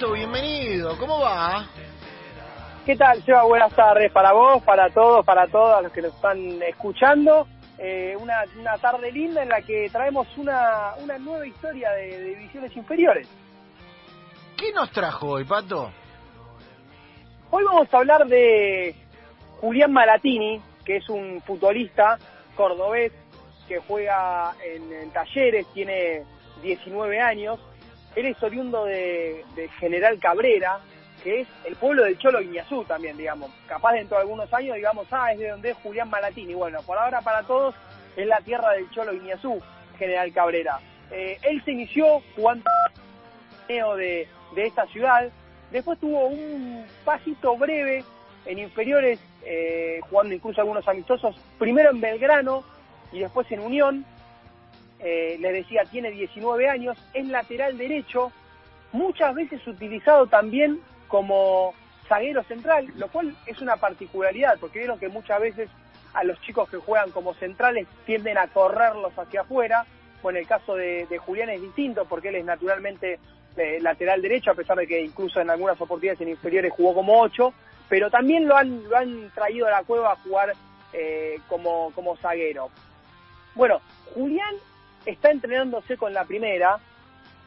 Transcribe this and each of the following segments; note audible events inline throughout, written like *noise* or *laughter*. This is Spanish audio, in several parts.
Pato, bienvenido. ¿Cómo va? ¿Qué tal, Seba? Buenas tardes para vos, para todos, para todas los que nos están escuchando. Eh, una, una, tarde linda en la que traemos una, una nueva historia de, de, divisiones inferiores. ¿Qué nos trajo hoy, Pato? Hoy vamos a hablar de Julián Malatini, que es un futbolista cordobés que juega en, en Talleres, tiene 19 años. Él es oriundo de, General Cabrera, que es el pueblo del Cholo Guiñazú también, digamos. Capaz dentro de algunos años, digamos, ah, es de donde es Julián Malatini. Bueno, por ahora para todos es la tierra del Cholo Guiñazú, General Cabrera. Eh, él se inició jugando de, de esta ciudad, después tuvo un pasito breve en inferiores, eh, jugando incluso algunos amistosos, primero en Belgrano y después en Unión, eh, les decía, tiene 19 años, es lateral derecho, muchas veces utilizado también como zaguero central, lo cual es una particularidad, porque vieron que muchas veces a los chicos que juegan como centrales tienden a correrlos hacia afuera. Bueno, el caso de, de Julián es distinto porque él es naturalmente eh, lateral derecho, a pesar de que incluso en algunas oportunidades en inferiores jugó como 8, pero también lo han, lo han traído a la cueva a jugar eh, como, como zaguero. Bueno, Julián está entrenándose con la primera,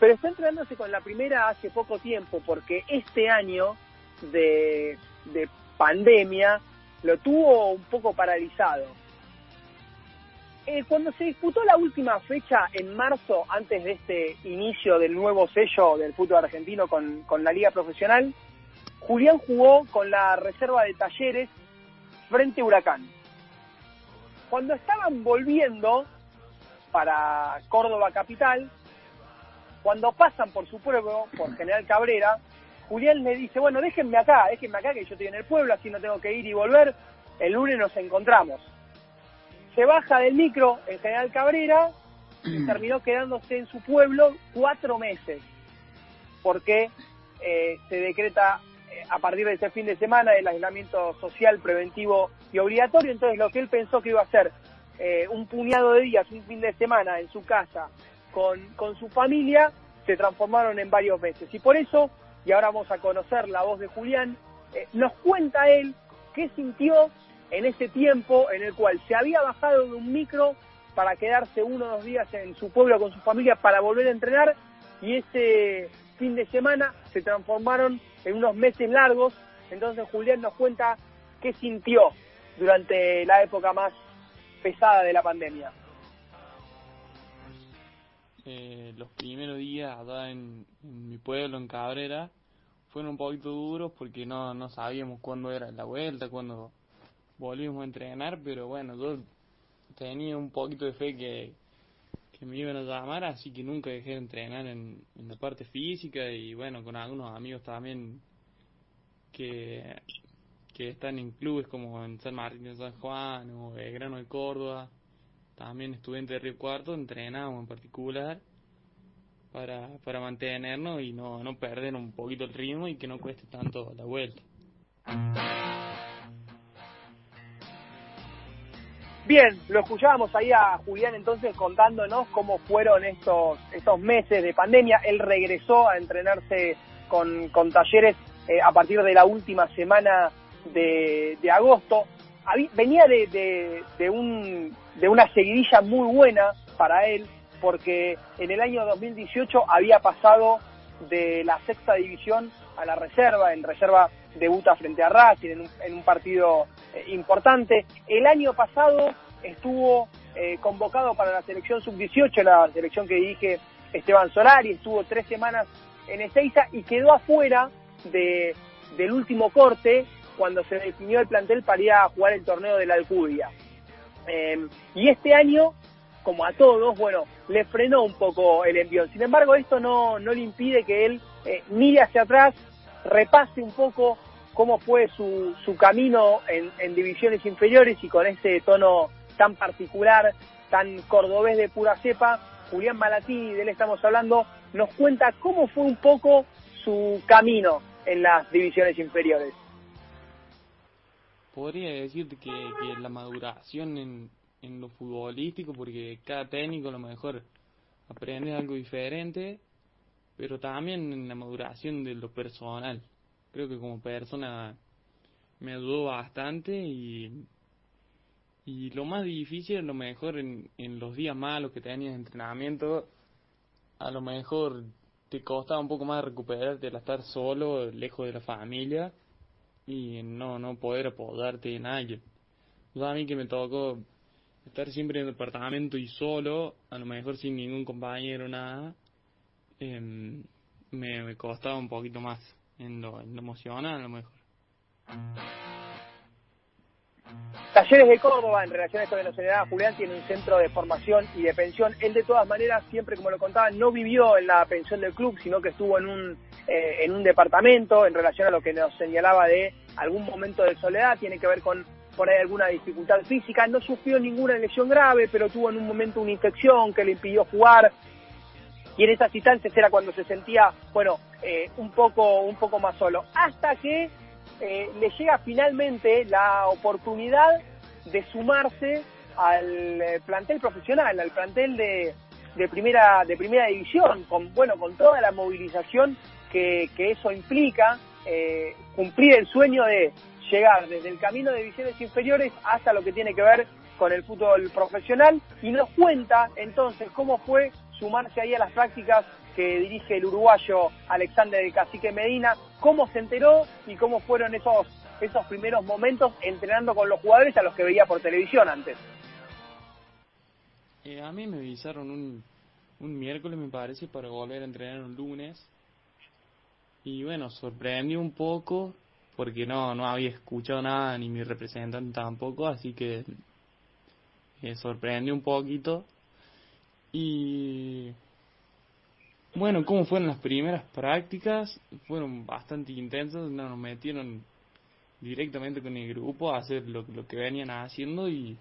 pero está entrenándose con la primera hace poco tiempo, porque este año de, de pandemia lo tuvo un poco paralizado. Eh, cuando se disputó la última fecha en marzo, antes de este inicio del nuevo sello del fútbol argentino con, con la liga profesional, Julián jugó con la reserva de talleres frente a Huracán. Cuando estaban volviendo para Córdoba Capital, cuando pasan por su pueblo, por General Cabrera, Julián le dice, bueno, déjenme acá, déjenme acá que yo estoy en el pueblo, así no tengo que ir y volver, el lunes nos encontramos. Se baja del micro en General Cabrera y terminó quedándose en su pueblo cuatro meses, porque eh, se decreta eh, a partir de ese fin de semana el aislamiento social preventivo y obligatorio, entonces lo que él pensó que iba a hacer eh, un puñado de días, un fin de semana en su casa con, con su familia, se transformaron en varios meses. Y por eso, y ahora vamos a conocer la voz de Julián, eh, nos cuenta él qué sintió en ese tiempo en el cual se había bajado de un micro para quedarse uno o dos días en su pueblo con su familia para volver a entrenar y ese fin de semana se transformaron en unos meses largos. Entonces Julián nos cuenta qué sintió durante la época más pesada de la pandemia. Eh, los primeros días en, en, mi pueblo, en Cabrera, fueron un poquito duros porque no, no sabíamos cuándo era la vuelta, cuándo volvimos a entrenar, pero bueno, yo tenía un poquito de fe que, que me iban a llamar, así que nunca dejé de entrenar en, en la parte física y bueno, con algunos amigos también que, que están en clubes como en San Martín de San Juan o Belgrano de Córdoba también estudiante de Río Cuarto, entrenábamos en particular para, para mantenernos y no, no perder un poquito el ritmo y que no cueste tanto la vuelta. Bien, lo escuchábamos ahí a Julián entonces contándonos cómo fueron estos, estos meses de pandemia. Él regresó a entrenarse con, con talleres eh, a partir de la última semana de, agosto. Venía de, de, de, un, de una seguidilla muy buena para él, porque en el año 2018 había pasado de la sexta división a la reserva, en reserva debuta frente a Racing en un, en un partido eh, importante. El año pasado estuvo eh, convocado para la selección sub-18, la selección que dirige Esteban Solari, estuvo tres semanas en Ezeiza y quedó afuera de, del último corte cuando se definió el plantel para ir a jugar el torneo de la Alcudia. Eh, y este año, como a todos, bueno, le frenó un poco el envión. Sin embargo, esto no, no le impide que él eh, mire hacia atrás, repase un poco cómo fue su, su camino en, en, divisiones inferiores y con ese tono tan particular, tan cordobés de pura cepa, Julián Malatini, de él estamos hablando, nos cuenta cómo fue un poco su camino en las divisiones inferiores. Podría decirte que, que la maduración en, en lo futbolístico, porque cada técnico a lo mejor aprende algo diferente, pero también en la maduración de lo personal. Creo que como persona me ayudó bastante y, y lo más difícil, a lo mejor en, en los días malos que tenías de entrenamiento, a lo mejor te costaba un poco más recuperarte al estar solo, lejos de la familia y no, no poder apoyarte alguien. Yo a mí que me tocó estar siempre en el departamento y solo, a lo mejor sin ningún compañero, nada, em, me, me costaba un poquito más en lo, en lo emocional a lo mejor. Talleres de Córdoba, en relación a esto que nos señalaba Julián, tiene un centro de formación y de pensión. Él, de todas maneras, siempre, como lo contaba, no vivió en la pensión del club, sino que estuvo en un, eh, en un departamento en relación a lo que nos señalaba de algún momento de soledad. Tiene que ver con por ahí alguna dificultad física. No sufrió ninguna lesión grave, pero tuvo en un momento una infección que le impidió jugar. Y en esas instancias era cuando se sentía, bueno, eh, un poco un poco más solo. Hasta que eh, le llega finalmente la oportunidad de sumarse al eh, plantel profesional, al plantel de, de primera de primera división, con bueno con toda la movilización que, que eso implica, eh, cumplir el sueño de llegar desde el camino de divisiones inferiores hasta lo que tiene que ver con el fútbol profesional y nos cuenta entonces cómo fue sumarse ahí a las prácticas que dirige el uruguayo Alexander del Cacique Medina, cómo se enteró y cómo fueron esos, esos primeros momentos entrenando con los jugadores a los que veía por televisión antes. Eh, a mí me avisaron un, un miércoles, me parece, para volver a entrenar un lunes. Y bueno, sorprendí un poco porque no, no había escuchado nada, ni mi representante tampoco, así que me sorprendí un poquito. Y bueno, ¿cómo fueron las primeras prácticas? Fueron bastante intensas, no, nos metieron directamente con el grupo a hacer lo, lo que venían haciendo y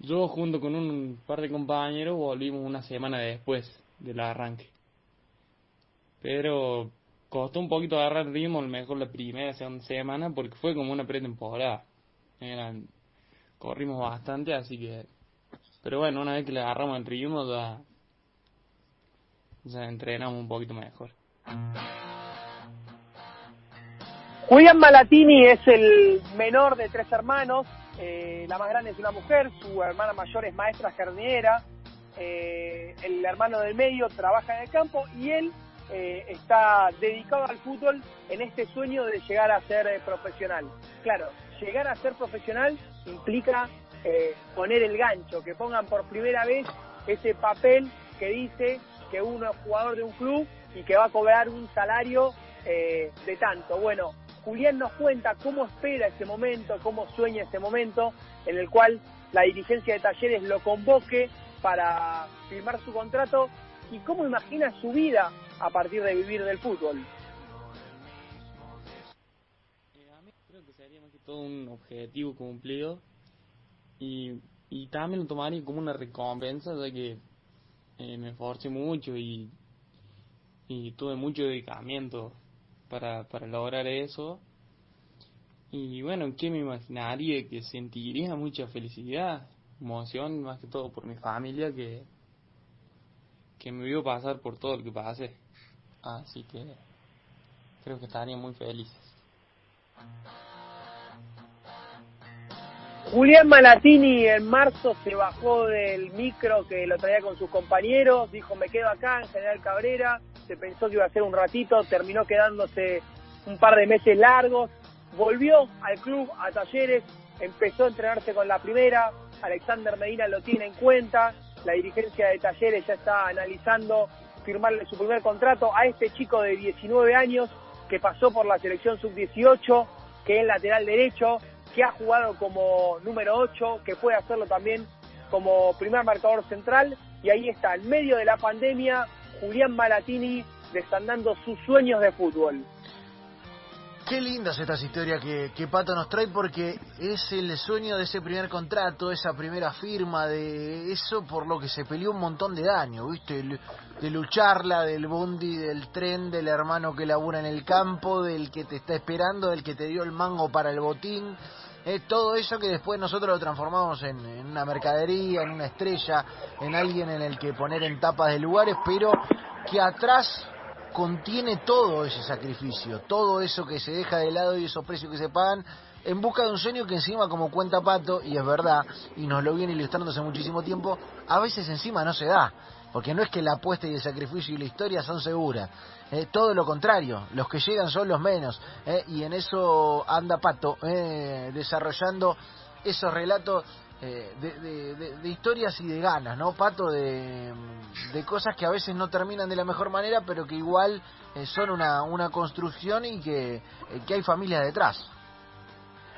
yo junto con un par de compañeros volvimos una semana después del arranque. Pero costó un poquito agarrar ritmo, a mejor la primera, segunda semana, porque fue como una pretemporada. Eran, corrimos bastante, así que... Pero bueno, una vez que le agarramos el ritmo entrenamos un poquito mejor. Julián Malatini es el menor de tres hermanos, eh, la más grande es una mujer, su hermana mayor es maestra jardinera, eh, el hermano del medio trabaja en el campo y él eh, está dedicado al fútbol en este sueño de llegar a ser profesional. Claro, llegar a ser profesional implica eh, poner el gancho, que pongan por primera vez ese papel que dice que uno es jugador de un club y que va a cobrar un salario eh, de tanto. Bueno, Julián nos cuenta cómo espera ese momento, cómo sueña ese momento en el cual la dirigencia de Talleres lo convoque para firmar su contrato y cómo imagina su vida a partir de vivir del fútbol. A mí creo que sería más que todo un objetivo cumplido y, y también lo tomaría como una recompensa de que eh, me esforcé mucho y, y tuve mucho dedicamiento para, para lograr eso. Y bueno, ¿qué me imaginaría? Que sentiría mucha felicidad, emoción, más que todo por mi familia, que, que me vio pasar por todo lo que pasé. Así que creo que estarían muy felices. Julián Malatini en marzo se bajó del micro que lo traía con sus compañeros, dijo me quedo acá en General Cabrera, se pensó que iba a ser un ratito, terminó quedándose un par de meses largos, volvió al club, a talleres, empezó a entrenarse con la primera, Alexander Medina lo tiene en cuenta, la dirigencia de talleres ya está analizando firmarle su primer contrato a este chico de 19 años que pasó por la selección sub-18, que es lateral derecho, que ha jugado como número 8, que puede hacerlo también como primer marcador central. Y ahí está, en medio de la pandemia, Julián Malatini desandando sus sueños de fútbol. Qué lindas estas historias que, que Pato nos trae porque es el sueño de ese primer contrato, esa primera firma, de eso por lo que se peleó un montón de daño, ¿viste? De lucharla, del bondi, del tren, del hermano que labura en el campo, del que te está esperando, del que te dio el mango para el botín. Eh, todo eso que después nosotros lo transformamos en, en, una mercadería, en una estrella, en alguien en el que poner en tapas de lugares, pero que atrás contiene todo ese sacrificio, todo eso que se deja de lado y esos precios que se pagan en busca de un sueño que encima como cuenta Pato, y es verdad, y nos lo viene ilustrando hace muchísimo tiempo, a veces encima no se da, porque no es que la apuesta y el sacrificio y la historia son seguras, eh, todo lo contrario, los que llegan son los menos, eh, y en eso anda Pato, eh, desarrollando esos relatos de, historias y de ganas, ¿no, Pato? De, cosas que a veces no terminan de la mejor manera, pero que igual son una, una construcción y que, que hay familia detrás.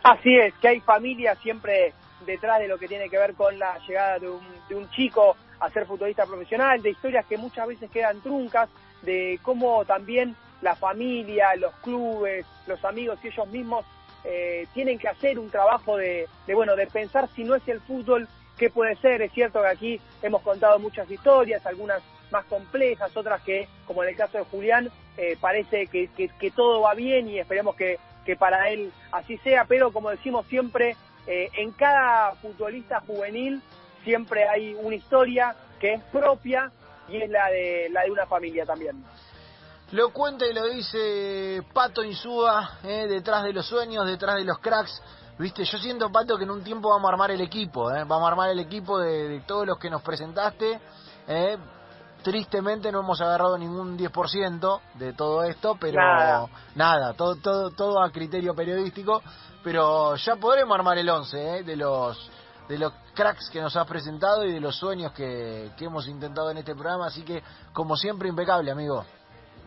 Así es, que hay familia siempre detrás de lo que tiene que ver con la llegada de un, chico a ser futbolista profesional, de historias que muchas veces quedan truncas, de cómo también la familia, los clubes, los amigos y ellos mismos eh, tienen que hacer un trabajo de, bueno, de pensar si no es el fútbol, qué puede ser. Es cierto que aquí hemos contado muchas historias, algunas más complejas, otras que, como en el caso de Julián, eh, parece que, todo va bien y esperemos que, que para él así sea, pero como decimos siempre, eh, en cada futbolista juvenil siempre hay una historia que es propia y es la de, la de una familia también. Lo cuenta y lo dice Pato Insúa, eh, detrás de los sueños, detrás de los cracks. Viste, yo siento, Pato, que en un tiempo vamos a armar el equipo, eh, vamos a armar el equipo de, de todos los que nos presentaste. Eh, Tristemente no hemos agarrado ningún 10% de todo esto, pero nada, todo, todo, todo a criterio periodístico. Pero ya podremos armar el 11 ¿eh? de los de los cracks que nos has presentado y de los sueños que, que hemos intentado en este programa. Así que, como siempre, impecable, amigo.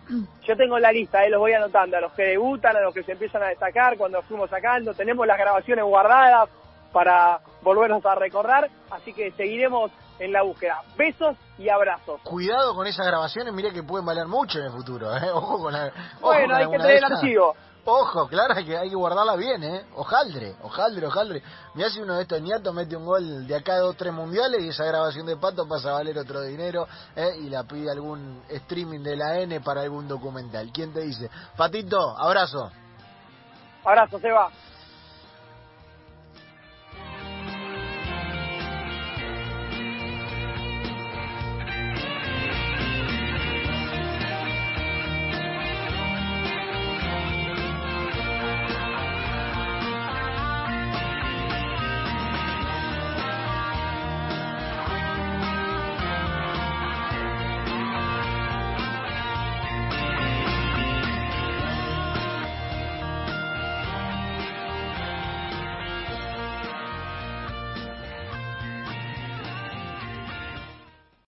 *clears throat* Yo tengo la lista, eh, los voy anotando, a los que debutan, a los que se empiezan a destacar cuando fuimos sacando. Tenemos las grabaciones guardadas para volvernos a recordar, así que seguiremos en la búsqueda. Besos y abrazos. Cuidado con esas grabaciones, mire que pueden valer mucho en el futuro. ¿eh? *laughs* Ojo con la. bueno, hay que tener el archivo. Ojo, claro, que, hay que guardarla bien, ¿eh? Ojaldre, ojaldre, ojaldre. Me hace uno de estos niatos, mete un gol de acá de dos, tres mundiales y esa grabación de pato pasa a valer otro dinero ¿eh? y la pide algún streaming de la N para algún documental. ¿Quién te dice? Patito, abrazo. Abrazo, Seba.